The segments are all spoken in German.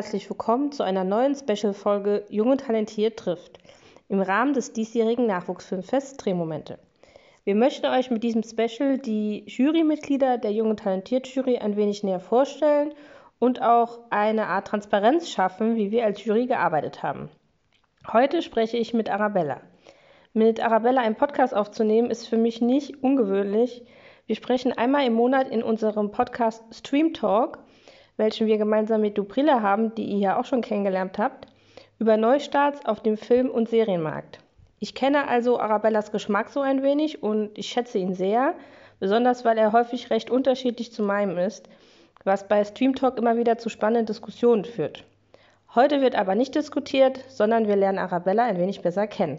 Herzlich willkommen zu einer neuen Special-Folge Jung und Talentiert trifft im Rahmen des diesjährigen Nachwuchsfilmfests Drehmomente. Wir möchten euch mit diesem Special die Jurymitglieder der Jung und Talentiert Jury ein wenig näher vorstellen und auch eine Art Transparenz schaffen, wie wir als Jury gearbeitet haben. Heute spreche ich mit Arabella. Mit Arabella einen Podcast aufzunehmen ist für mich nicht ungewöhnlich. Wir sprechen einmal im Monat in unserem Podcast Stream Talk welchen wir gemeinsam mit Duprilla haben, die ihr ja auch schon kennengelernt habt, über Neustarts auf dem Film- und Serienmarkt. Ich kenne also Arabellas Geschmack so ein wenig und ich schätze ihn sehr, besonders weil er häufig recht unterschiedlich zu meinem ist, was bei Stream Talk immer wieder zu spannenden Diskussionen führt. Heute wird aber nicht diskutiert, sondern wir lernen Arabella ein wenig besser kennen.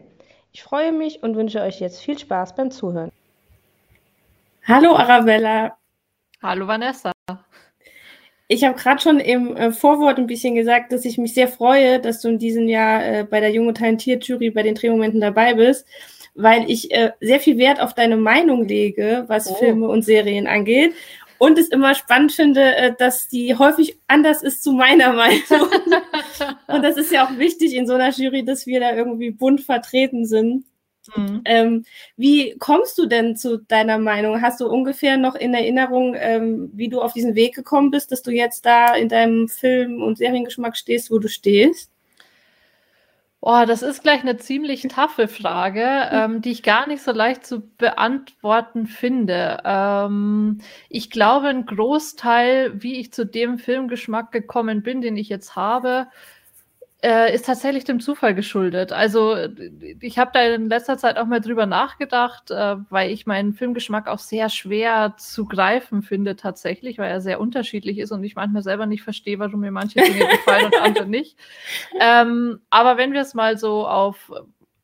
Ich freue mich und wünsche euch jetzt viel Spaß beim Zuhören. Hallo Arabella. Hallo Vanessa. Ich habe gerade schon im äh, Vorwort ein bisschen gesagt, dass ich mich sehr freue, dass du in diesem Jahr äh, bei der Junge Talentiert Jury bei den Drehmomenten dabei bist, weil ich äh, sehr viel Wert auf deine Meinung lege, was oh. Filme und Serien angeht. Und es immer spannend finde, dass die häufig anders ist zu meiner Meinung. und das ist ja auch wichtig in so einer Jury, dass wir da irgendwie bunt vertreten sind. Mhm. Ähm, wie kommst du denn zu deiner Meinung? Hast du ungefähr noch in Erinnerung, ähm, wie du auf diesen Weg gekommen bist, dass du jetzt da in deinem Film- und Seriengeschmack stehst, wo du stehst? Oh, das ist gleich eine ziemlich taffe Frage, ähm, die ich gar nicht so leicht zu beantworten finde. Ähm, ich glaube, ein Großteil, wie ich zu dem Filmgeschmack gekommen bin, den ich jetzt habe, äh, ist tatsächlich dem Zufall geschuldet. Also ich habe da in letzter Zeit auch mal drüber nachgedacht, äh, weil ich meinen Filmgeschmack auch sehr schwer zu greifen finde tatsächlich, weil er sehr unterschiedlich ist und ich manchmal selber nicht verstehe, warum mir manche Dinge gefallen und andere nicht. Ähm, aber wenn wir es mal so auf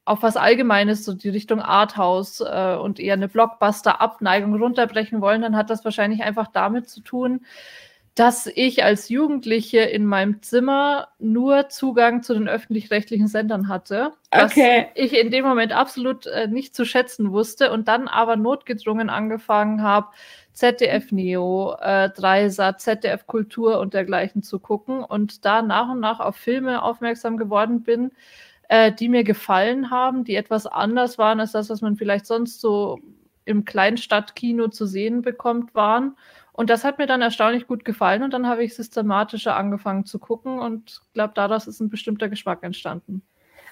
auf was Allgemeines, so die Richtung Arthouse äh, und eher eine Blockbuster-Abneigung runterbrechen wollen, dann hat das wahrscheinlich einfach damit zu tun, dass ich als Jugendliche in meinem Zimmer nur Zugang zu den öffentlich-rechtlichen Sendern hatte, okay. was ich in dem Moment absolut äh, nicht zu schätzen wusste und dann aber notgedrungen angefangen habe, ZDF Neo, äh, Dreisat, ZDF Kultur und dergleichen zu gucken und da nach und nach auf Filme aufmerksam geworden bin, äh, die mir gefallen haben, die etwas anders waren als das, was man vielleicht sonst so im Kleinstadtkino zu sehen bekommt, waren und das hat mir dann erstaunlich gut gefallen und dann habe ich systematischer angefangen zu gucken und glaube, daraus ist ein bestimmter Geschmack entstanden.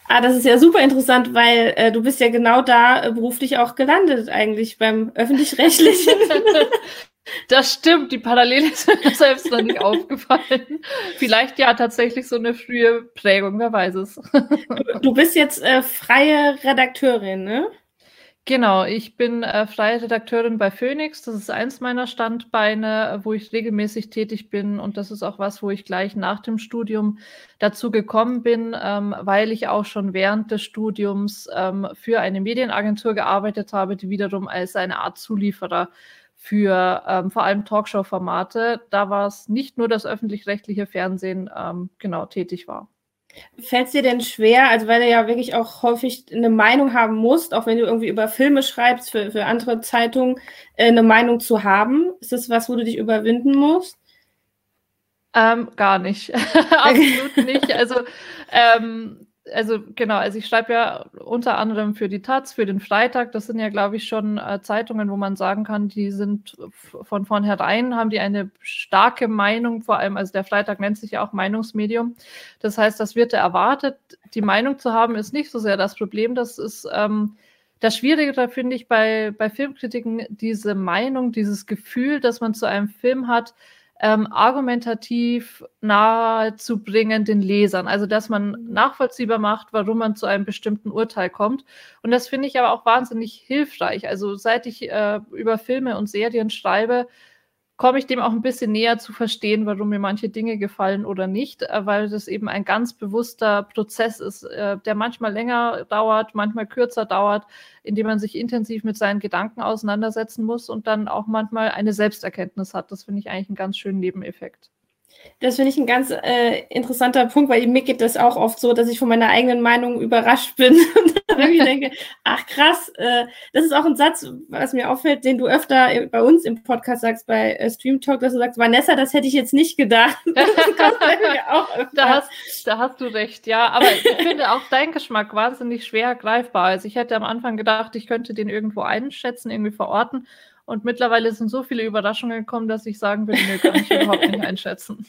Ah, das ist ja super interessant, weil äh, du bist ja genau da äh, beruflich auch gelandet eigentlich beim öffentlich-rechtlichen. Das stimmt, die Parallele ist mir selbst noch nicht aufgefallen. Vielleicht ja tatsächlich so eine frühe Prägung, wer weiß es. Du bist jetzt äh, freie Redakteurin, ne? Genau, ich bin äh, freie Redakteurin bei Phoenix. Das ist eins meiner Standbeine, wo ich regelmäßig tätig bin. Und das ist auch was, wo ich gleich nach dem Studium dazu gekommen bin, ähm, weil ich auch schon während des Studiums ähm, für eine Medienagentur gearbeitet habe, die wiederum als eine Art Zulieferer für ähm, vor allem Talkshow-Formate, da war es nicht nur das öffentlich-rechtliche Fernsehen, ähm, genau tätig war. Fällt es dir denn schwer, also weil du ja wirklich auch häufig eine Meinung haben musst, auch wenn du irgendwie über Filme schreibst, für, für andere Zeitungen, äh, eine Meinung zu haben? Ist das was, wo du dich überwinden musst? Ähm, gar nicht. Absolut nicht. Also ähm, also genau, also ich schreibe ja unter anderem für die Taz, für den Freitag. Das sind ja, glaube ich, schon äh, Zeitungen, wo man sagen kann, die sind von vornherein, haben die eine starke Meinung, vor allem, also der Freitag nennt sich ja auch Meinungsmedium. Das heißt, das wird erwartet. Die Meinung zu haben ist nicht so sehr das Problem. Das ist ähm, das Schwierige, finde ich, bei, bei Filmkritiken, diese Meinung, dieses Gefühl, dass man zu einem Film hat, ähm, argumentativ nahezubringen den Lesern. Also, dass man mhm. nachvollziehbar macht, warum man zu einem bestimmten Urteil kommt. Und das finde ich aber auch wahnsinnig hilfreich. Also, seit ich äh, über Filme und Serien schreibe, komme ich dem auch ein bisschen näher zu verstehen, warum mir manche Dinge gefallen oder nicht, äh, weil das eben ein ganz bewusster Prozess ist, äh, der manchmal länger dauert, manchmal kürzer dauert, indem man sich intensiv mit seinen Gedanken auseinandersetzen muss und dann auch manchmal eine Selbsterkenntnis hat. Das finde ich eigentlich einen ganz schönen Nebeneffekt. Das finde ich ein ganz äh, interessanter Punkt, weil mir geht das auch oft so, dass ich von meiner eigenen Meinung überrascht bin und dann irgendwie denke, ach krass, äh, das ist auch ein Satz, was mir auffällt, den du öfter bei uns im Podcast sagst, bei äh, Stream Talk, dass du sagst, Vanessa, das hätte ich jetzt nicht gedacht. da, hast, da hast du recht, ja. Aber ich finde auch dein Geschmack wahnsinnig schwer greifbar. Also ich hätte am Anfang gedacht, ich könnte den irgendwo einschätzen, irgendwie verorten. Und mittlerweile sind so viele Überraschungen gekommen, dass ich sagen würde, mir kann ich überhaupt nicht einschätzen.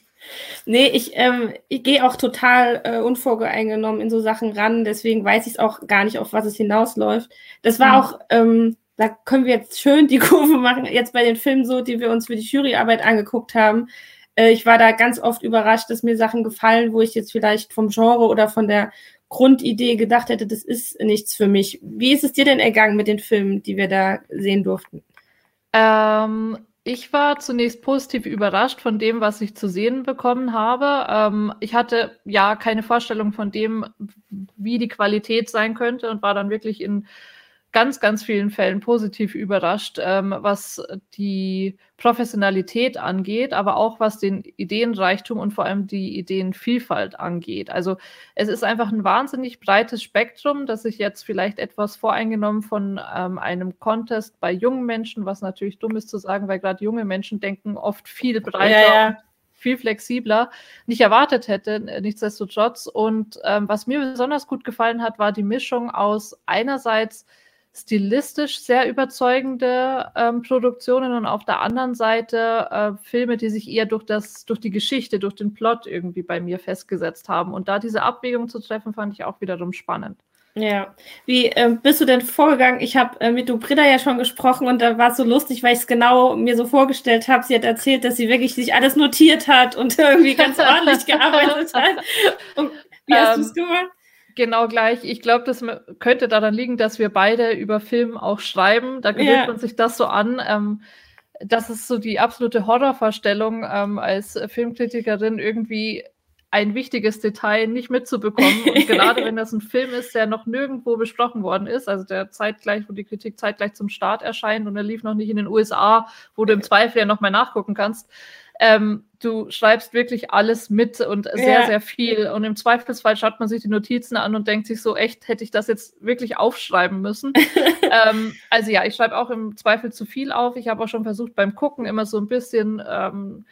Nee, ich, ähm, ich gehe auch total äh, unvoreingenommen in so Sachen ran. Deswegen weiß ich auch gar nicht, auf was es hinausläuft. Das war mhm. auch, ähm, da können wir jetzt schön die Kurve machen, jetzt bei den Filmen so, die wir uns für die Juryarbeit angeguckt haben. Äh, ich war da ganz oft überrascht, dass mir Sachen gefallen, wo ich jetzt vielleicht vom Genre oder von der Grundidee gedacht hätte, das ist nichts für mich. Wie ist es dir denn ergangen mit den Filmen, die wir da sehen durften? Ähm, ich war zunächst positiv überrascht von dem, was ich zu sehen bekommen habe. Ähm, ich hatte ja keine Vorstellung von dem, wie die Qualität sein könnte und war dann wirklich in ganz, ganz vielen Fällen positiv überrascht, ähm, was die Professionalität angeht, aber auch was den Ideenreichtum und vor allem die Ideenvielfalt angeht. Also es ist einfach ein wahnsinnig breites Spektrum, das ich jetzt vielleicht etwas voreingenommen von ähm, einem Contest bei jungen Menschen, was natürlich dumm ist zu sagen, weil gerade junge Menschen denken oft viel breiter. Ja, ja viel flexibler nicht erwartet hätte, nichtsdestotrotz. Und ähm, was mir besonders gut gefallen hat, war die Mischung aus einerseits stilistisch sehr überzeugende ähm, Produktionen und auf der anderen Seite äh, Filme, die sich eher durch das, durch die Geschichte, durch den Plot irgendwie bei mir festgesetzt haben. Und da diese Abwägung zu treffen, fand ich auch wiederum spannend. Ja, wie äh, bist du denn vorgegangen? Ich habe äh, mit Dubrida ja schon gesprochen und da war es so lustig, weil ich es genau mir so vorgestellt habe. Sie hat erzählt, dass sie wirklich sich alles notiert hat und irgendwie ganz ordentlich gearbeitet hat. Und wie hast ähm, du es gemacht? Genau gleich. Ich glaube, das könnte daran liegen, dass wir beide über Film auch schreiben. Da gewöhnt yeah. man sich das so an. Ähm, das ist so die absolute Horrorvorstellung, ähm, als Filmkritikerin irgendwie ein wichtiges Detail nicht mitzubekommen. Und gerade wenn das ein Film ist, der noch nirgendwo besprochen worden ist, also der zeitgleich, wo die Kritik zeitgleich zum Start erscheint und er lief noch nicht in den USA, wo du im Zweifel ja noch mal nachgucken kannst, ähm, du schreibst wirklich alles mit und sehr, ja. sehr viel. Und im Zweifelsfall schaut man sich die Notizen an und denkt sich so, echt, hätte ich das jetzt wirklich aufschreiben müssen? ähm, also ja, ich schreibe auch im Zweifel zu viel auf. Ich habe auch schon versucht, beim Gucken immer so ein bisschen ähm,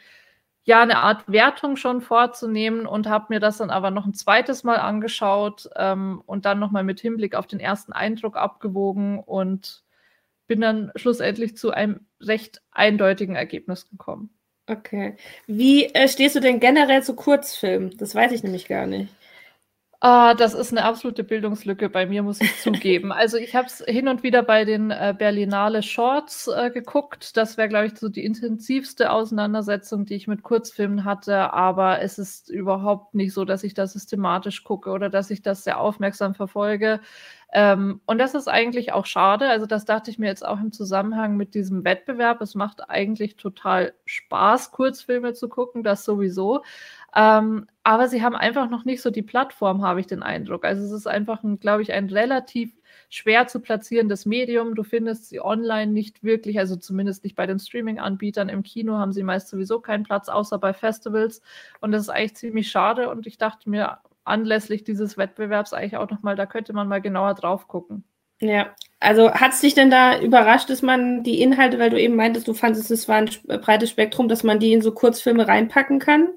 ja eine Art Wertung schon vorzunehmen und habe mir das dann aber noch ein zweites Mal angeschaut ähm, und dann nochmal mit Hinblick auf den ersten Eindruck abgewogen und bin dann schlussendlich zu einem recht eindeutigen Ergebnis gekommen. Okay. Wie äh, stehst du denn generell zu Kurzfilmen? Das weiß ich nämlich gar nicht. Ah, das ist eine absolute Bildungslücke bei mir, muss ich zugeben. Also ich habe es hin und wieder bei den äh, Berlinale Shorts äh, geguckt. Das wäre, glaube ich, so die intensivste Auseinandersetzung, die ich mit Kurzfilmen hatte. Aber es ist überhaupt nicht so, dass ich das systematisch gucke oder dass ich das sehr aufmerksam verfolge. Ähm, und das ist eigentlich auch schade. Also das dachte ich mir jetzt auch im Zusammenhang mit diesem Wettbewerb. Es macht eigentlich total Spaß, Kurzfilme zu gucken, das sowieso. Ähm, aber sie haben einfach noch nicht so die Plattform, habe ich den Eindruck. Also es ist einfach, glaube ich, ein relativ schwer zu platzierendes Medium. Du findest sie online nicht wirklich, also zumindest nicht bei den Streaming-Anbietern. Im Kino haben sie meist sowieso keinen Platz, außer bei Festivals. Und das ist eigentlich ziemlich schade. Und ich dachte mir, anlässlich dieses Wettbewerbs eigentlich auch nochmal, da könnte man mal genauer drauf gucken. Ja, also hat es dich denn da überrascht, dass man die Inhalte, weil du eben meintest, du fandest, es war ein breites Spektrum, dass man die in so Kurzfilme reinpacken kann?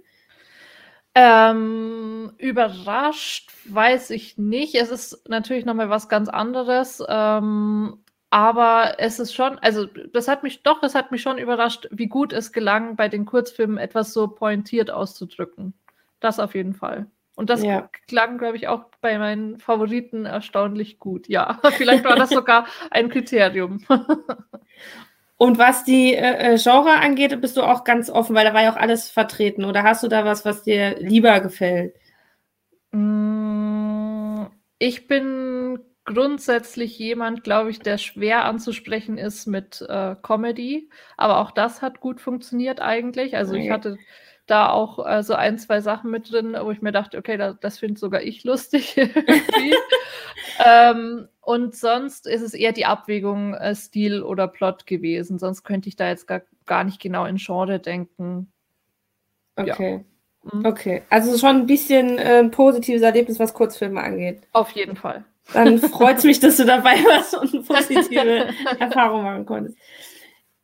Ähm, überrascht weiß ich nicht. Es ist natürlich nochmal was ganz anderes. Ähm, aber es ist schon, also das hat mich doch, es hat mich schon überrascht, wie gut es gelang, bei den Kurzfilmen etwas so pointiert auszudrücken. Das auf jeden Fall. Und das ja. klang, glaube ich, auch bei meinen Favoriten erstaunlich gut. Ja, vielleicht war das sogar ein Kriterium. Und was die äh, äh, Genre angeht, bist du auch ganz offen, weil da war ja auch alles vertreten. Oder hast du da was, was dir lieber gefällt? Mm, ich bin grundsätzlich jemand, glaube ich, der schwer anzusprechen ist mit äh, Comedy. Aber auch das hat gut funktioniert eigentlich. Also okay. ich hatte da auch äh, so ein, zwei Sachen mit drin, wo ich mir dachte, okay, da, das finde sogar ich lustig. ähm, und sonst ist es eher die Abwägung äh, Stil oder Plot gewesen. Sonst könnte ich da jetzt gar, gar nicht genau in Genre denken. Okay. Ja. Mhm. Okay. Also schon ein bisschen äh, ein positives Erlebnis, was Kurzfilme angeht. Auf jeden Fall. Dann freut es mich, dass du dabei warst und eine positive Erfahrung machen konntest.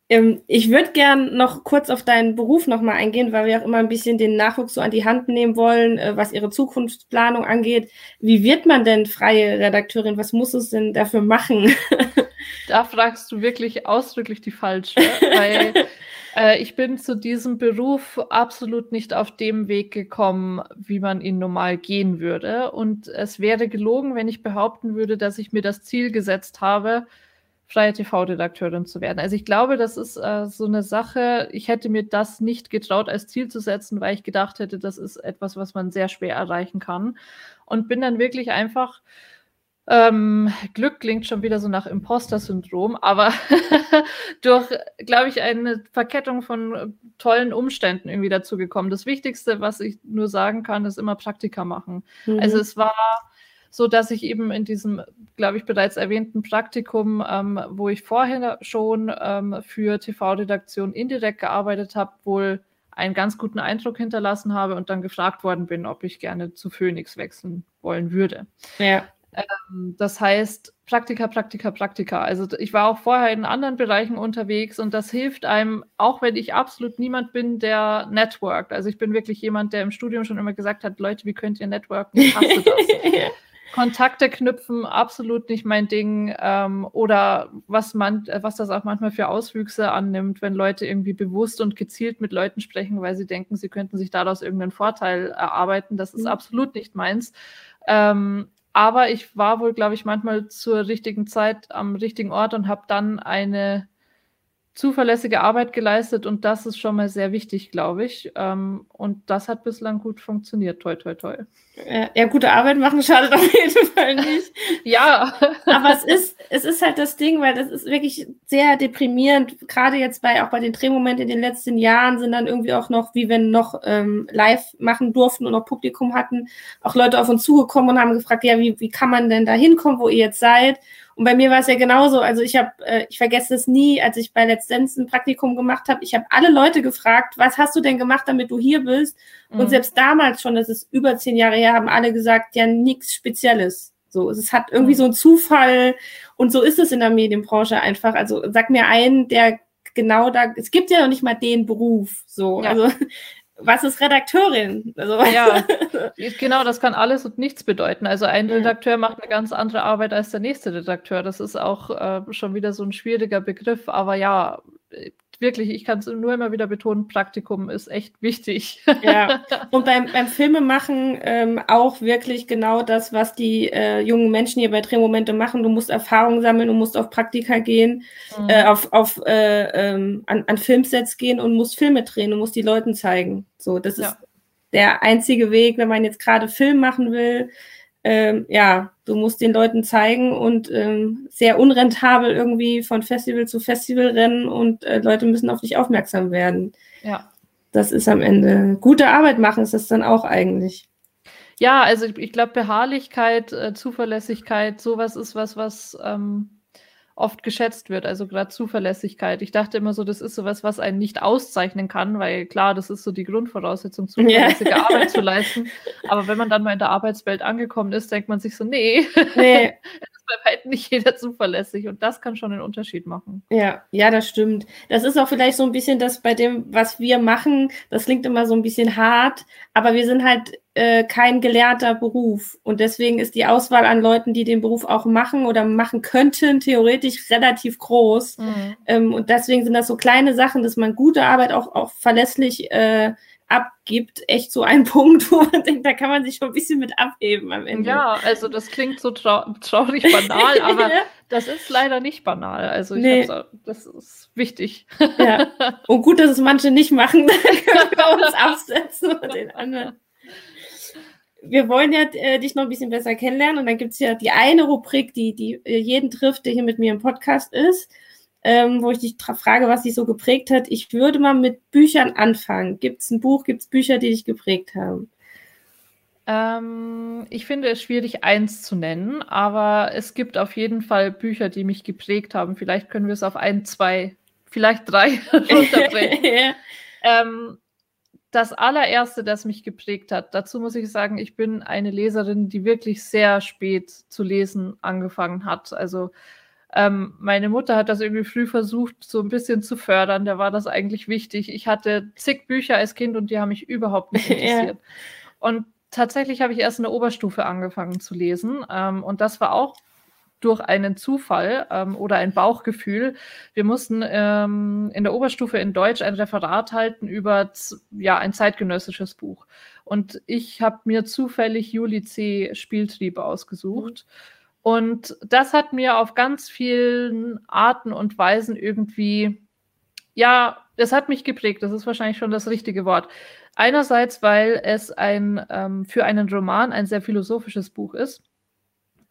Ähm, ich würde gern noch kurz auf deinen Beruf nochmal eingehen, weil wir auch immer ein bisschen den Nachwuchs so an die Hand nehmen wollen, äh, was ihre Zukunftsplanung angeht. Wie wird man denn freie Redakteurin? Was muss es denn dafür machen? da fragst du wirklich ausdrücklich die falsche, weil äh, ich bin zu diesem Beruf absolut nicht auf dem Weg gekommen, wie man ihn normal gehen würde. Und es wäre gelogen, wenn ich behaupten würde, dass ich mir das Ziel gesetzt habe, freie TV-Redakteurin zu werden. Also ich glaube, das ist äh, so eine Sache, ich hätte mir das nicht getraut als Ziel zu setzen, weil ich gedacht hätte, das ist etwas, was man sehr schwer erreichen kann. Und bin dann wirklich einfach, ähm, Glück klingt schon wieder so nach Imposter-Syndrom, aber durch, glaube ich, eine Verkettung von tollen Umständen irgendwie dazu gekommen. Das Wichtigste, was ich nur sagen kann, ist immer Praktika machen. Mhm. Also es war so dass ich eben in diesem, glaube ich, bereits erwähnten Praktikum, ähm, wo ich vorher schon ähm, für TV-Redaktion indirekt gearbeitet habe, wohl einen ganz guten Eindruck hinterlassen habe und dann gefragt worden bin, ob ich gerne zu Phoenix wechseln wollen würde. Ja. Ähm, das heißt, Praktika, Praktika, Praktika. Also ich war auch vorher in anderen Bereichen unterwegs und das hilft einem, auch wenn ich absolut niemand bin, der networkt. Also ich bin wirklich jemand, der im Studium schon immer gesagt hat, Leute, wie könnt ihr networken? Ich hasse das. Kontakte knüpfen, absolut nicht mein Ding. Ähm, oder was man, äh, was das auch manchmal für Auswüchse annimmt, wenn Leute irgendwie bewusst und gezielt mit Leuten sprechen, weil sie denken, sie könnten sich daraus irgendeinen Vorteil erarbeiten. Das ist mhm. absolut nicht meins. Ähm, aber ich war wohl, glaube ich, manchmal zur richtigen Zeit am richtigen Ort und habe dann eine zuverlässige Arbeit geleistet und das ist schon mal sehr wichtig, glaube ich. Ähm, und das hat bislang gut funktioniert. Toi, toi, toi. Ja, gute Arbeit machen schadet auf jeden Fall nicht. ja. Aber es ist, es ist halt das Ding, weil das ist wirklich sehr deprimierend. Gerade jetzt bei, auch bei den Drehmomenten in den letzten Jahren sind dann irgendwie auch noch, wie wenn noch ähm, live machen durften und noch Publikum hatten, auch Leute auf uns zugekommen und haben gefragt, ja, wie, wie kann man denn da hinkommen, wo ihr jetzt seid? Und bei mir war es ja genauso. Also ich habe, äh, ich vergesse es nie, als ich bei Let's Dance ein Praktikum gemacht habe. Ich habe alle Leute gefragt, was hast du denn gemacht, damit du hier bist? Mhm. Und selbst damals schon, das ist über zehn Jahre her, haben alle gesagt, ja, nichts Spezielles. So, es hat irgendwie mhm. so ein Zufall und so ist es in der Medienbranche einfach. Also sag mir einen, der genau da, es gibt ja noch nicht mal den Beruf. So, ja. also was ist Redakteurin? Also, ja, genau, das kann alles und nichts bedeuten. Also ein Redakteur macht eine ganz andere Arbeit als der nächste Redakteur. Das ist auch äh, schon wieder so ein schwieriger Begriff. Aber ja, wirklich, ich kann es nur immer wieder betonen, Praktikum ist echt wichtig. Ja, und beim, beim Filmemachen ähm, auch wirklich genau das, was die äh, jungen Menschen hier bei Drehmomente machen. Du musst Erfahrung sammeln, du musst auf Praktika gehen, mhm. äh, auf, auf äh, ähm, an, an Filmsets gehen und musst Filme drehen und musst die Leuten zeigen. So, das ja. ist der einzige Weg, wenn man jetzt gerade Film machen will, ähm, ja, du musst den Leuten zeigen und ähm, sehr unrentabel irgendwie von Festival zu Festival rennen und äh, Leute müssen auf dich aufmerksam werden. Ja. Das ist am Ende gute Arbeit machen, ist das dann auch eigentlich. Ja, also ich, ich glaube, Beharrlichkeit, äh, Zuverlässigkeit, sowas ist was, was ähm, oft geschätzt wird, also gerade Zuverlässigkeit. Ich dachte immer so, das ist sowas, was einen nicht auszeichnen kann, weil klar, das ist so die Grundvoraussetzung, zuverlässige ja. Arbeit zu leisten. Aber wenn man dann mal in der Arbeitswelt angekommen ist, denkt man sich so, nee, nee. ist bei weitem nicht jeder zuverlässig und das kann schon einen Unterschied machen. Ja, ja, das stimmt. Das ist auch vielleicht so ein bisschen das bei dem, was wir machen, das klingt immer so ein bisschen hart, aber wir sind halt äh, kein gelehrter Beruf. Und deswegen ist die Auswahl an Leuten, die den Beruf auch machen oder machen könnten, theoretisch relativ groß. Mhm. Ähm, und deswegen sind das so kleine Sachen, dass man gute Arbeit auch, auch verlässlich äh, abgibt, echt so ein Punkt, wo man denkt, da kann man sich schon ein bisschen mit abheben am Ende. Ja, also das klingt so trau traurig banal, aber ja. das ist leider nicht banal. Also nee. das ist wichtig. Ja. Und gut, dass es manche nicht machen, dann können wir uns absetzen und den anderen wir wollen ja äh, dich noch ein bisschen besser kennenlernen und dann gibt's ja die eine Rubrik, die, die äh, jeden trifft, der hier mit mir im Podcast ist, ähm, wo ich dich frage, was dich so geprägt hat. Ich würde mal mit Büchern anfangen. Gibt's ein Buch, gibt's Bücher, die dich geprägt haben? Ähm, ich finde es schwierig, eins zu nennen, aber es gibt auf jeden Fall Bücher, die mich geprägt haben. Vielleicht können wir es auf ein, zwei, vielleicht drei runterbrechen. ja. ähm, das allererste, das mich geprägt hat, dazu muss ich sagen, ich bin eine Leserin, die wirklich sehr spät zu lesen angefangen hat. Also ähm, meine Mutter hat das irgendwie früh versucht, so ein bisschen zu fördern. Da war das eigentlich wichtig. Ich hatte zig Bücher als Kind und die haben mich überhaupt nicht interessiert. ja. Und tatsächlich habe ich erst in der Oberstufe angefangen zu lesen. Ähm, und das war auch durch einen Zufall ähm, oder ein Bauchgefühl. Wir mussten ähm, in der Oberstufe in Deutsch ein Referat halten über ja, ein zeitgenössisches Buch. Und ich habe mir zufällig Juli C. Spieltrieb ausgesucht. Mhm. Und das hat mir auf ganz vielen Arten und Weisen irgendwie, ja, es hat mich geprägt. Das ist wahrscheinlich schon das richtige Wort. Einerseits, weil es ein ähm, für einen Roman ein sehr philosophisches Buch ist.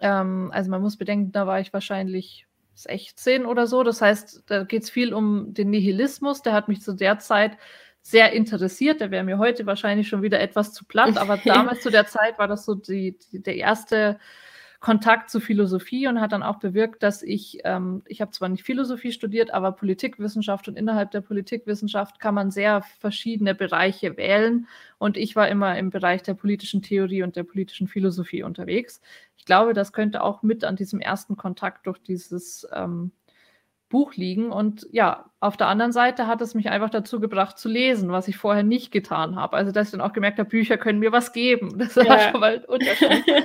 Ähm, also man muss bedenken, da war ich wahrscheinlich 16 oder so. Das heißt, da geht es viel um den Nihilismus. Der hat mich zu der Zeit sehr interessiert. Der wäre mir heute wahrscheinlich schon wieder etwas zu platt, aber damals zu der Zeit war das so die, die der erste Kontakt zu Philosophie und hat dann auch bewirkt, dass ich, ähm, ich habe zwar nicht Philosophie studiert, aber Politikwissenschaft und innerhalb der Politikwissenschaft kann man sehr verschiedene Bereiche wählen und ich war immer im Bereich der politischen Theorie und der politischen Philosophie unterwegs. Ich glaube, das könnte auch mit an diesem ersten Kontakt durch dieses ähm, Buch liegen. Und ja, auf der anderen Seite hat es mich einfach dazu gebracht zu lesen, was ich vorher nicht getan habe. Also, dass ich dann auch gemerkt habe, Bücher können mir was geben. Das war ja. schon mal ein Unterschied.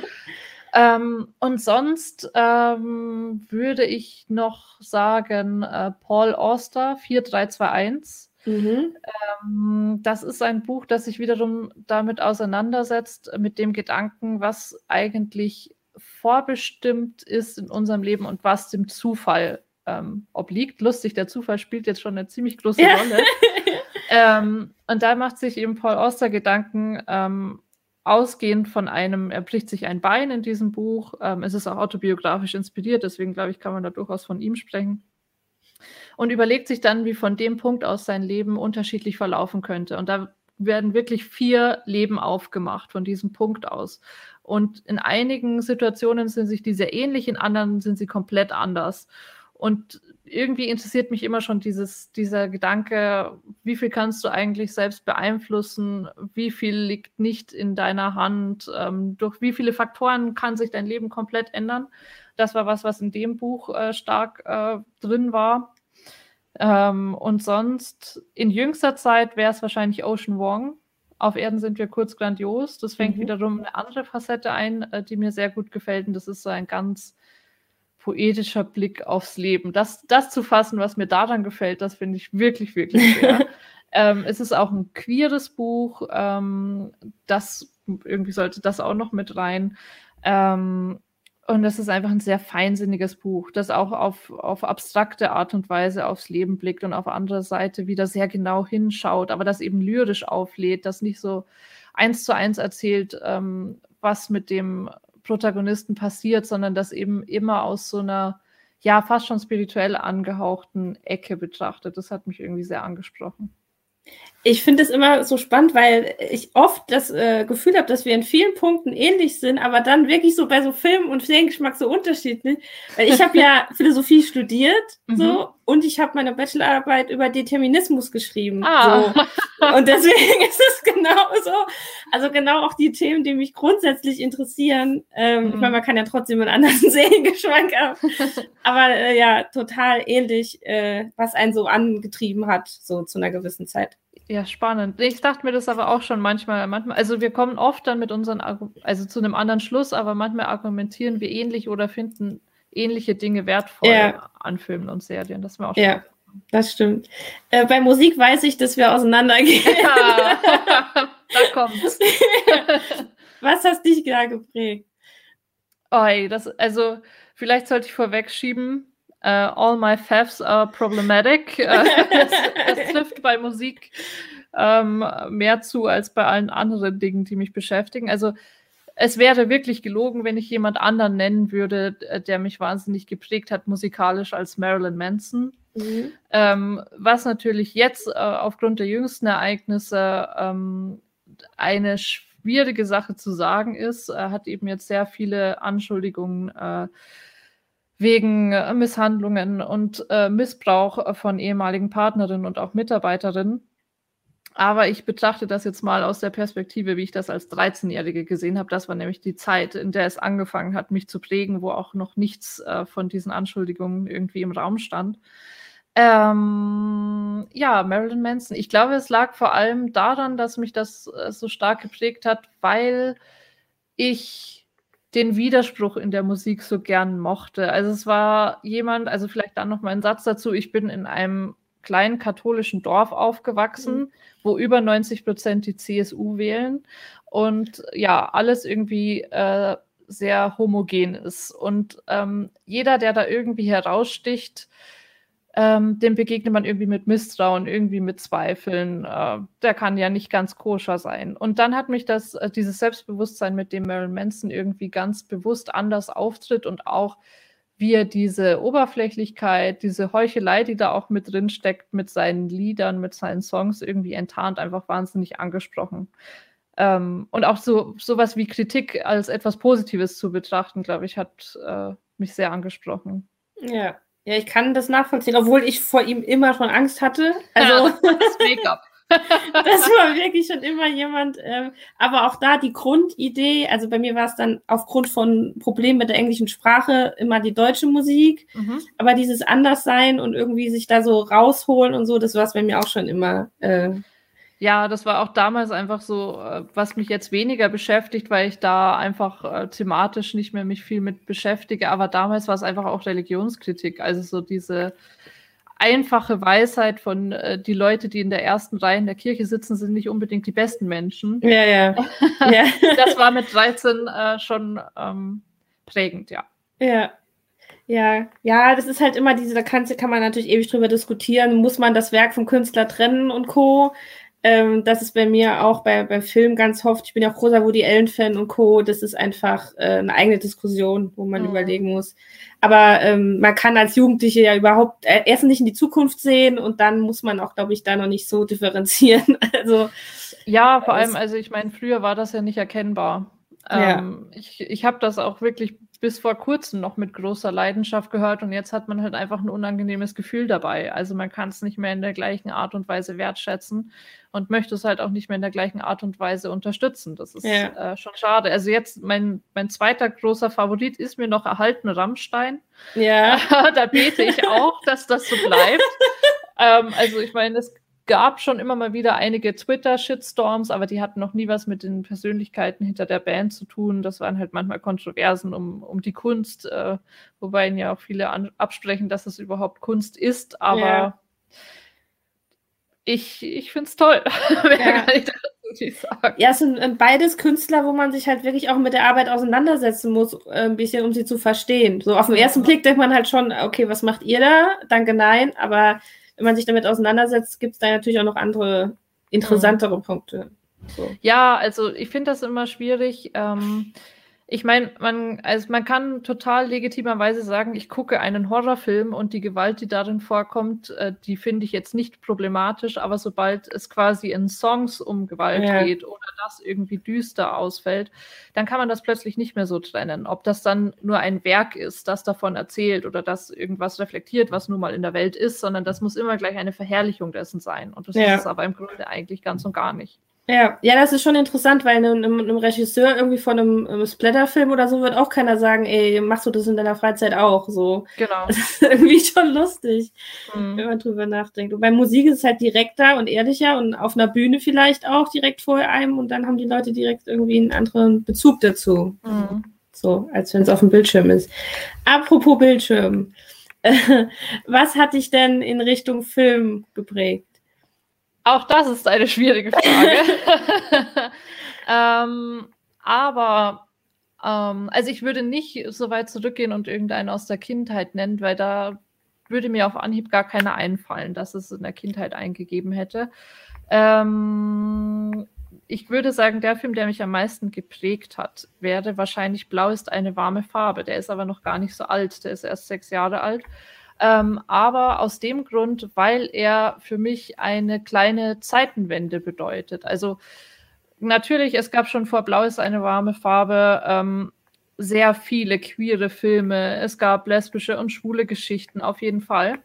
Ähm, und sonst ähm, würde ich noch sagen, äh, Paul Auster 4321. Mhm. Ähm, das ist ein Buch, das sich wiederum damit auseinandersetzt, mit dem Gedanken, was eigentlich vorbestimmt ist in unserem Leben und was dem Zufall ähm, obliegt. Lustig, der Zufall spielt jetzt schon eine ziemlich große ja. Rolle. ähm, und da macht sich eben Paul Auster Gedanken, ähm, ausgehend von einem, er bricht sich ein Bein in diesem Buch. Ähm, es ist auch autobiografisch inspiriert, deswegen glaube ich, kann man da durchaus von ihm sprechen. Und überlegt sich dann, wie von dem Punkt aus sein Leben unterschiedlich verlaufen könnte. Und da werden wirklich vier Leben aufgemacht von diesem Punkt aus. Und in einigen Situationen sind sich die sehr ähnlich, in anderen sind sie komplett anders. Und irgendwie interessiert mich immer schon dieses, dieser Gedanke, wie viel kannst du eigentlich selbst beeinflussen, wie viel liegt nicht in deiner Hand, ähm, durch wie viele Faktoren kann sich dein Leben komplett ändern. Das war was, was in dem Buch äh, stark äh, drin war. Ähm, und sonst in jüngster Zeit wäre es wahrscheinlich Ocean Wong. Auf Erden sind wir kurz grandios. Das fängt mhm. wiederum eine andere Facette ein, äh, die mir sehr gut gefällt. Und das ist so ein ganz poetischer Blick aufs Leben. Das, das zu fassen, was mir daran gefällt, das finde ich wirklich, wirklich schwer. ähm, es ist auch ein queeres Buch. Ähm, das irgendwie sollte das auch noch mit rein. Ähm, und das ist einfach ein sehr feinsinniges Buch, das auch auf, auf abstrakte Art und Weise aufs Leben blickt und auf andere Seite wieder sehr genau hinschaut, aber das eben lyrisch auflädt, das nicht so eins zu eins erzählt, ähm, was mit dem Protagonisten passiert, sondern das eben immer aus so einer, ja, fast schon spirituell angehauchten Ecke betrachtet. Das hat mich irgendwie sehr angesprochen. Ich finde es immer so spannend, weil ich oft das äh, Gefühl habe, dass wir in vielen Punkten ähnlich sind, aber dann wirklich so bei so Film- und Seriengeschmack so unterschiedlich. Weil ich habe ja Philosophie studiert so mhm. und ich habe meine Bachelorarbeit über Determinismus geschrieben. Ah. So. Und deswegen ist es genau so. Also genau auch die Themen, die mich grundsätzlich interessieren. Ähm, mhm. Ich meine, man kann ja trotzdem einen anderen Seriengeschmack haben. Aber äh, ja, total ähnlich, äh, was einen so angetrieben hat, so zu einer gewissen Zeit. Ja, spannend. Ich dachte mir das aber auch schon manchmal, manchmal, also wir kommen oft dann mit unseren, also zu einem anderen Schluss, aber manchmal argumentieren wir ähnlich oder finden ähnliche Dinge wertvoll ja. an Filmen und Serien. Das ist mir auch schon Ja, das stimmt. Äh, bei Musik weiß ich, dass wir auseinandergehen. Ja, da kommt's. Was hast dich da geprägt? Oi, das, also vielleicht sollte ich vorwegschieben, Uh, all my thefts are problematic. Uh, das, das, trifft bei Musik ähm, mehr zu als bei allen anderen Dingen, die mich beschäftigen. Also es wäre wirklich gelogen, wenn ich jemand anderen nennen würde, der mich wahnsinnig geprägt hat musikalisch als Marilyn Manson. Mhm. Ähm, was natürlich jetzt äh, aufgrund der jüngsten Ereignisse ähm, eine schwierige Sache zu sagen ist. Er hat eben jetzt sehr viele Anschuldigungen äh, wegen äh, Misshandlungen und äh, Missbrauch von ehemaligen Partnerinnen und auch Mitarbeiterinnen. Aber ich betrachte das jetzt mal aus der Perspektive, wie ich das als 13-Jährige gesehen habe. Das war nämlich die Zeit, in der es angefangen hat, mich zu prägen, wo auch noch nichts äh, von diesen Anschuldigungen irgendwie im Raum stand. Ähm, ja, Marilyn Manson. Ich glaube, es lag vor allem daran, dass mich das äh, so stark geprägt hat, weil ich den Widerspruch in der Musik so gern mochte. Also es war jemand, also vielleicht dann noch mal ein Satz dazu. Ich bin in einem kleinen katholischen Dorf aufgewachsen, mhm. wo über 90 Prozent die CSU wählen und ja, alles irgendwie äh, sehr homogen ist. Und ähm, jeder, der da irgendwie heraussticht, ähm, dem begegnet man irgendwie mit Misstrauen, irgendwie mit Zweifeln. Äh, der kann ja nicht ganz koscher sein. Und dann hat mich das, äh, dieses Selbstbewusstsein, mit dem Marilyn Manson irgendwie ganz bewusst anders auftritt und auch wie er diese Oberflächlichkeit, diese Heuchelei, die da auch mit drin steckt, mit seinen Liedern, mit seinen Songs irgendwie enttarnt, einfach wahnsinnig angesprochen. Ähm, und auch so sowas wie Kritik als etwas Positives zu betrachten, glaube ich, hat äh, mich sehr angesprochen. Ja. Ja, ich kann das nachvollziehen, obwohl ich vor ihm immer schon Angst hatte. Also ja, das Make-up. das war wirklich schon immer jemand, ähm, aber auch da die Grundidee, also bei mir war es dann aufgrund von Problemen mit der englischen Sprache immer die deutsche Musik, mhm. aber dieses Anderssein und irgendwie sich da so rausholen und so, das war es bei mir auch schon immer. Äh, ja, das war auch damals einfach so, äh, was mich jetzt weniger beschäftigt, weil ich da einfach äh, thematisch nicht mehr mich viel mit beschäftige. Aber damals war es einfach auch Religionskritik. Also so diese einfache Weisheit von äh, die Leute, die in der ersten Reihe in der Kirche sitzen, sind nicht unbedingt die besten Menschen. Ja, ja. ja. das war mit 13 äh, schon ähm, prägend, ja. Ja. Ja, ja, das ist halt immer diese, da kann, kann man natürlich ewig drüber diskutieren, muss man das Werk vom Künstler trennen und Co. Ähm, das ist bei mir auch bei, beim Film ganz oft. Ich bin ja auch großer Woody Allen-Fan und Co. Das ist einfach äh, eine eigene Diskussion, wo man mhm. überlegen muss. Aber ähm, man kann als Jugendliche ja überhaupt äh, erst nicht in die Zukunft sehen und dann muss man auch, glaube ich, da noch nicht so differenzieren. also ja, vor allem, also ich meine, früher war das ja nicht erkennbar. Ähm, ja. Ich, ich habe das auch wirklich bis vor kurzem noch mit großer Leidenschaft gehört und jetzt hat man halt einfach ein unangenehmes Gefühl dabei. Also man kann es nicht mehr in der gleichen Art und Weise wertschätzen und möchte es halt auch nicht mehr in der gleichen Art und Weise unterstützen. Das ist ja. äh, schon schade. Also jetzt mein, mein zweiter großer Favorit ist mir noch erhalten Rammstein. Ja. da bete ich auch, dass das so bleibt. ähm, also ich meine, es gab schon immer mal wieder einige Twitter-Shitstorms, aber die hatten noch nie was mit den Persönlichkeiten hinter der Band zu tun. Das waren halt manchmal Kontroversen um, um die Kunst, äh, wobei ihnen ja auch viele an, absprechen, dass es überhaupt Kunst ist. Aber ja. ich, ich finde es toll. ja. Ja, es sind beides Künstler, wo man sich halt wirklich auch mit der Arbeit auseinandersetzen muss, äh, ein bisschen, um sie zu verstehen. So auf den ersten Blick denkt man halt schon, okay, was macht ihr da? Danke, nein. Aber wenn man sich damit auseinandersetzt, gibt es da natürlich auch noch andere interessantere mhm. Punkte. So. Ja, also ich finde das immer schwierig. Ähm, ich meine, man, also man kann total legitimerweise sagen, ich gucke einen Horrorfilm und die Gewalt, die darin vorkommt, äh, die finde ich jetzt nicht problematisch, aber sobald es quasi in Songs um Gewalt ja. geht oder das irgendwie düster ausfällt, dann kann man das plötzlich nicht mehr so trennen. Ob das dann nur ein Werk ist, das davon erzählt oder das irgendwas reflektiert, was nun mal in der Welt ist, sondern das muss immer gleich eine Verherrlichung dessen sein. Und das ja. ist es aber im Grunde eigentlich ganz und gar nicht. Ja, ja, das ist schon interessant, weil einem, einem Regisseur irgendwie von einem, einem Splatterfilm oder so wird auch keiner sagen, ey, machst du das in deiner Freizeit auch? So. Genau. Das ist irgendwie schon lustig, mhm. wenn man drüber nachdenkt. Und bei Musik ist es halt direkter und ehrlicher und auf einer Bühne vielleicht auch direkt vor einem und dann haben die Leute direkt irgendwie einen anderen Bezug dazu. Mhm. So, als wenn es auf dem Bildschirm ist. Apropos Bildschirm. Was hat dich denn in Richtung Film geprägt? Auch das ist eine schwierige Frage. ähm, aber ähm, also ich würde nicht so weit zurückgehen und irgendeinen aus der Kindheit nennen, weil da würde mir auf Anhieb gar keiner einfallen, dass es in der Kindheit eingegeben hätte. Ähm, ich würde sagen, der Film, der mich am meisten geprägt hat, wäre wahrscheinlich Blau ist eine warme Farbe. Der ist aber noch gar nicht so alt, der ist erst sechs Jahre alt. Ähm, aber aus dem Grund, weil er für mich eine kleine Zeitenwende bedeutet. Also natürlich, es gab schon vor Blau ist eine warme Farbe ähm, sehr viele queere Filme. Es gab lesbische und schwule Geschichten auf jeden Fall.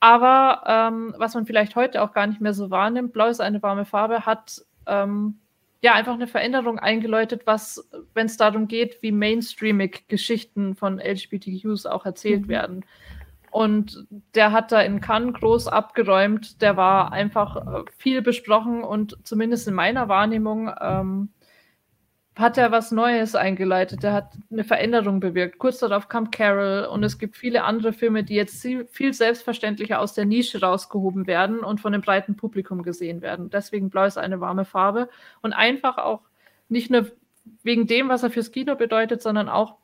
Aber ähm, was man vielleicht heute auch gar nicht mehr so wahrnimmt, Blau ist eine warme Farbe, hat ähm, ja einfach eine Veränderung eingeläutet, was, wenn es darum geht, wie mainstreamig Geschichten von LGBTQs auch erzählt mhm. werden. Und der hat da in Cannes groß abgeräumt. Der war einfach äh, viel besprochen und zumindest in meiner Wahrnehmung ähm, hat er was Neues eingeleitet. Er hat eine Veränderung bewirkt. Kurz darauf kam Carol und es gibt viele andere Filme, die jetzt viel selbstverständlicher aus der Nische rausgehoben werden und von dem breiten Publikum gesehen werden. Deswegen Blau ist eine warme Farbe und einfach auch nicht nur wegen dem, was er fürs Kino bedeutet, sondern auch,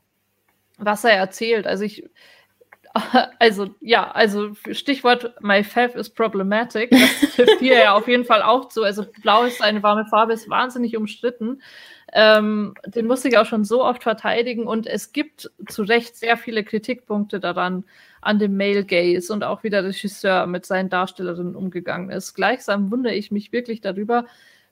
was er erzählt. Also ich, also ja, also Stichwort My Fav is problematic. Das trifft hier ja auf jeden Fall auch zu. Also Blau ist eine warme Farbe, ist wahnsinnig umstritten. Ähm, den musste ich auch schon so oft verteidigen und es gibt zu Recht sehr viele Kritikpunkte daran, an dem Male Gaze und auch wie der Regisseur mit seinen Darstellerinnen umgegangen ist. Gleichsam wundere ich mich wirklich darüber,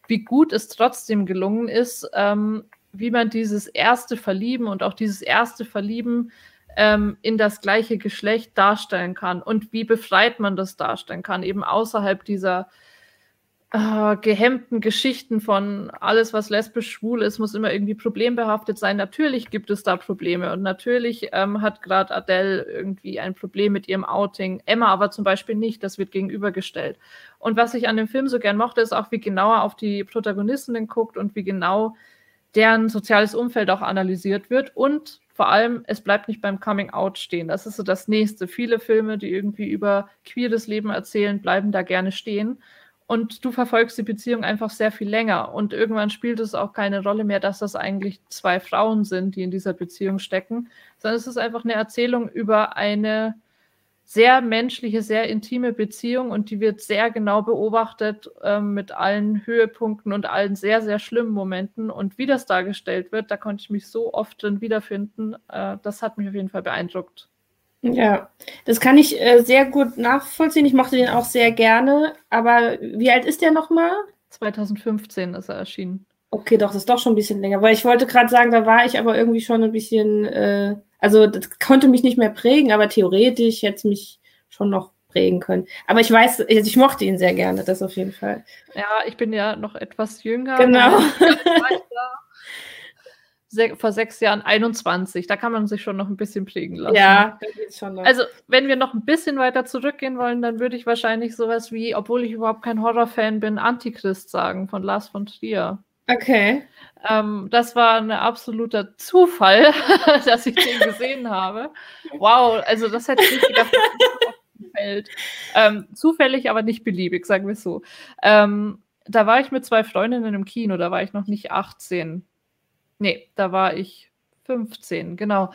wie gut es trotzdem gelungen ist, ähm, wie man dieses erste Verlieben und auch dieses erste Verlieben ähm, in das gleiche Geschlecht darstellen kann und wie befreit man das darstellen kann, eben außerhalb dieser äh, gehemmten Geschichten von alles, was lesbisch schwul ist, muss immer irgendwie problembehaftet sein. Natürlich gibt es da Probleme und natürlich ähm, hat gerade Adele irgendwie ein Problem mit ihrem Outing, Emma aber zum Beispiel nicht, das wird gegenübergestellt. Und was ich an dem Film so gern mochte, ist auch, wie genauer auf die Protagonistinnen guckt und wie genau deren soziales Umfeld auch analysiert wird und vor allem, es bleibt nicht beim Coming Out stehen. Das ist so das Nächste. Viele Filme, die irgendwie über queeres Leben erzählen, bleiben da gerne stehen. Und du verfolgst die Beziehung einfach sehr viel länger. Und irgendwann spielt es auch keine Rolle mehr, dass das eigentlich zwei Frauen sind, die in dieser Beziehung stecken, sondern es ist einfach eine Erzählung über eine sehr menschliche, sehr intime Beziehung und die wird sehr genau beobachtet äh, mit allen Höhepunkten und allen sehr, sehr schlimmen Momenten. Und wie das dargestellt wird, da konnte ich mich so oft drin wiederfinden. Äh, das hat mich auf jeden Fall beeindruckt. Ja, das kann ich äh, sehr gut nachvollziehen. Ich mochte den auch sehr gerne. Aber wie alt ist der nochmal? 2015 ist er erschienen. Okay, doch, das ist doch schon ein bisschen länger. Weil ich wollte gerade sagen, da war ich aber irgendwie schon ein bisschen äh, also das konnte mich nicht mehr prägen, aber theoretisch hätte es mich schon noch prägen können. Aber ich weiß, also ich mochte ihn sehr gerne, das auf jeden Fall. Ja, ich bin ja noch etwas jünger. Genau. vor sechs Jahren 21. Da kann man sich schon noch ein bisschen prägen lassen. Ja, schon. Also, wenn wir noch ein bisschen weiter zurückgehen wollen, dann würde ich wahrscheinlich sowas wie, obwohl ich überhaupt kein Horrorfan bin, Antichrist sagen von Lars von Trier. Okay. Ähm, das war ein absoluter Zufall, dass ich den gesehen habe. Wow, also das hätte ich nicht gedacht, fällt. Ähm, zufällig, aber nicht beliebig, sagen wir es so. Ähm, da war ich mit zwei Freundinnen im Kino, da war ich noch nicht 18. Nee, da war ich 15, genau.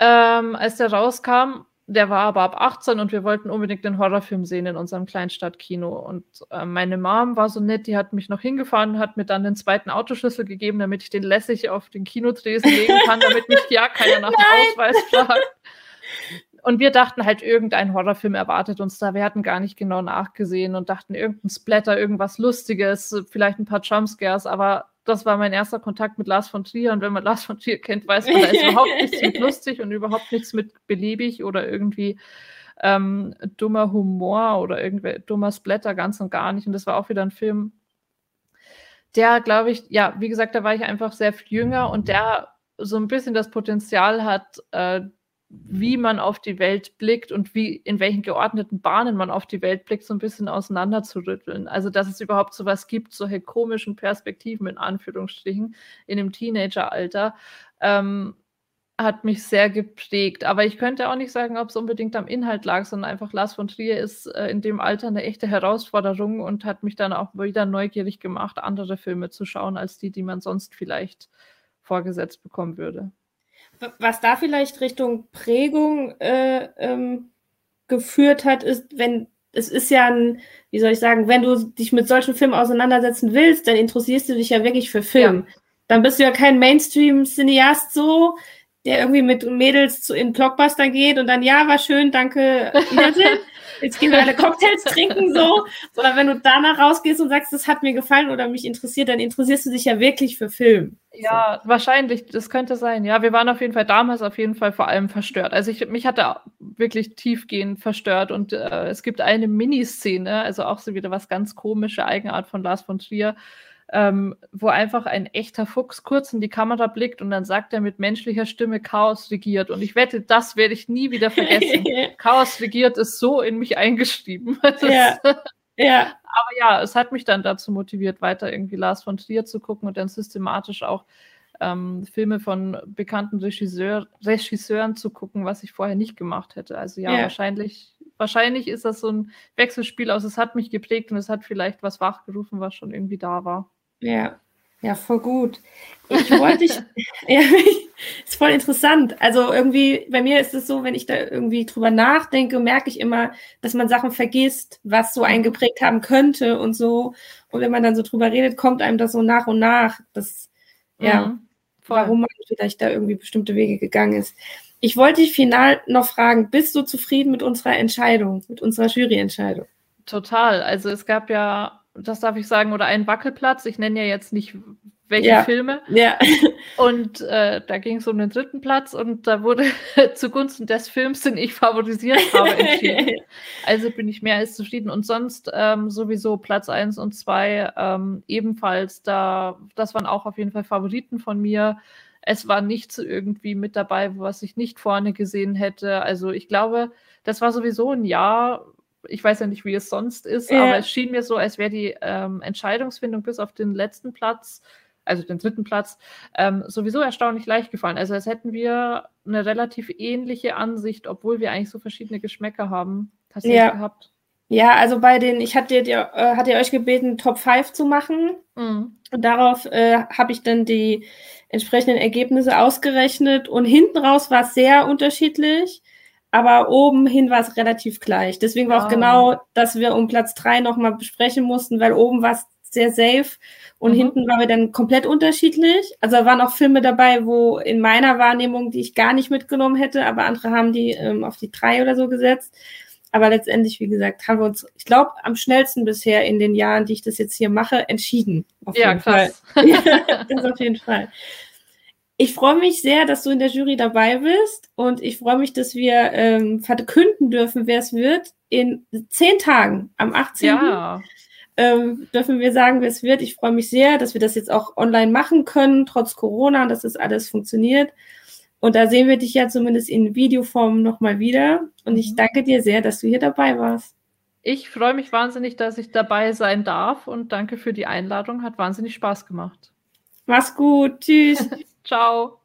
Ähm, als der rauskam, der war aber ab 18 und wir wollten unbedingt den Horrorfilm sehen in unserem Kleinstadtkino. Und äh, meine Mom war so nett, die hat mich noch hingefahren und hat mir dann den zweiten Autoschlüssel gegeben, damit ich den lässig auf den Kinotresen legen kann, damit mich ja keiner nach dem Ausweis fragt. Und wir dachten halt, irgendein Horrorfilm erwartet uns da. Wir hatten gar nicht genau nachgesehen und dachten, irgendein Splatter, irgendwas Lustiges, vielleicht ein paar Jumpscares, aber das war mein erster Kontakt mit Lars von Trier. Und wenn man Lars von Trier kennt, weiß man, da ist überhaupt nichts mit lustig und überhaupt nichts mit beliebig oder irgendwie ähm, dummer Humor oder irgendwie dummer Splatter, ganz und gar nicht. Und das war auch wieder ein Film, der, glaube ich, ja, wie gesagt, da war ich einfach sehr viel jünger und der so ein bisschen das Potenzial hat, äh, wie man auf die Welt blickt und wie in welchen geordneten Bahnen man auf die Welt blickt, so ein bisschen auseinanderzurütteln. Also, dass es überhaupt so was gibt, solche komischen Perspektiven in Anführungsstrichen in dem Teenageralter, ähm, hat mich sehr geprägt. Aber ich könnte auch nicht sagen, ob es unbedingt am Inhalt lag, sondern einfach Lars von Trier ist äh, in dem Alter eine echte Herausforderung und hat mich dann auch wieder neugierig gemacht, andere Filme zu schauen, als die, die man sonst vielleicht vorgesetzt bekommen würde was da vielleicht Richtung Prägung äh, ähm, geführt hat, ist, wenn es ist ja ein, wie soll ich sagen, wenn du dich mit solchen Filmen auseinandersetzen willst, dann interessierst du dich ja wirklich für Film. Ja. Dann bist du ja kein Mainstream-Cineast so, der irgendwie mit Mädels zu, in Blockbuster geht und dann, ja, war schön, danke, Wiedersehen. Jetzt gehen wir alle Cocktails trinken so, sondern wenn du danach rausgehst und sagst, das hat mir gefallen oder mich interessiert, dann interessierst du dich ja wirklich für Film. Ja, so. wahrscheinlich, das könnte sein. Ja, wir waren auf jeden Fall damals auf jeden Fall vor allem verstört. Also ich, mich hatte wirklich tiefgehend verstört und äh, es gibt eine Miniszene, also auch so wieder was ganz komische Eigenart von Lars von Trier, ähm, wo einfach ein echter Fuchs kurz in die Kamera blickt und dann sagt er mit menschlicher Stimme Chaos regiert. Und ich wette, das werde ich nie wieder vergessen. Chaos regiert ist so in mich eingeschrieben. ja. ja. Aber ja, es hat mich dann dazu motiviert, weiter irgendwie Lars von Trier zu gucken und dann systematisch auch ähm, Filme von bekannten Regisseur, Regisseuren zu gucken, was ich vorher nicht gemacht hätte. Also ja, ja, wahrscheinlich, wahrscheinlich ist das so ein Wechselspiel aus, es hat mich geprägt und es hat vielleicht was wachgerufen, was schon irgendwie da war. Ja, ja, voll gut. Ich wollte dich, ja, ist voll interessant. Also irgendwie, bei mir ist es so, wenn ich da irgendwie drüber nachdenke, merke ich immer, dass man Sachen vergisst, was so eingeprägt haben könnte und so. Und wenn man dann so drüber redet, kommt einem das so nach und nach, das, ja, mhm, warum man vielleicht da irgendwie bestimmte Wege gegangen ist. Ich wollte dich final noch fragen, bist du zufrieden mit unserer Entscheidung, mit unserer Juryentscheidung? Total. Also es gab ja das darf ich sagen, oder einen Wackelplatz. Ich nenne ja jetzt nicht welche ja. Filme. Ja. Und äh, da ging es um den dritten Platz und da wurde zugunsten des Films, den ich favorisiert habe, entschieden. also bin ich mehr als zufrieden. Und sonst ähm, sowieso Platz 1 und 2 ähm, ebenfalls. Da, das waren auch auf jeden Fall Favoriten von mir. Es war nichts irgendwie mit dabei, was ich nicht vorne gesehen hätte. Also ich glaube, das war sowieso ein Jahr, ich weiß ja nicht, wie es sonst ist, ja. aber es schien mir so, als wäre die ähm, Entscheidungsfindung bis auf den letzten Platz, also den dritten Platz, ähm, sowieso erstaunlich leicht gefallen. Also als hätten wir eine relativ ähnliche Ansicht, obwohl wir eigentlich so verschiedene Geschmäcker haben. Du ja. gehabt? Ja, also bei den, ich hatte äh, hatte euch gebeten, Top 5 zu machen. Mhm. Und darauf äh, habe ich dann die entsprechenden Ergebnisse ausgerechnet. Und hinten raus war es sehr unterschiedlich aber oben hin war es relativ gleich. Deswegen war wow. auch genau, dass wir um Platz drei nochmal besprechen mussten, weil oben war es sehr safe und mhm. hinten waren wir dann komplett unterschiedlich. Also da waren auch Filme dabei, wo in meiner Wahrnehmung, die ich gar nicht mitgenommen hätte, aber andere haben die ähm, auf die drei oder so gesetzt. Aber letztendlich, wie gesagt, haben wir uns, ich glaube, am schnellsten bisher in den Jahren, die ich das jetzt hier mache, entschieden. ja, krass. ja, das auf jeden Fall. Ich freue mich sehr, dass du in der Jury dabei bist und ich freue mich, dass wir ähm, verkünden dürfen, wer es wird. In zehn Tagen, am 18. Ja. Ähm, dürfen wir sagen, wer es wird. Ich freue mich sehr, dass wir das jetzt auch online machen können, trotz Corona, dass das alles funktioniert. Und da sehen wir dich ja zumindest in Videoform nochmal wieder. Und ich mhm. danke dir sehr, dass du hier dabei warst. Ich freue mich wahnsinnig, dass ich dabei sein darf und danke für die Einladung. Hat wahnsinnig Spaß gemacht. Mach's gut. Tschüss. Ciao.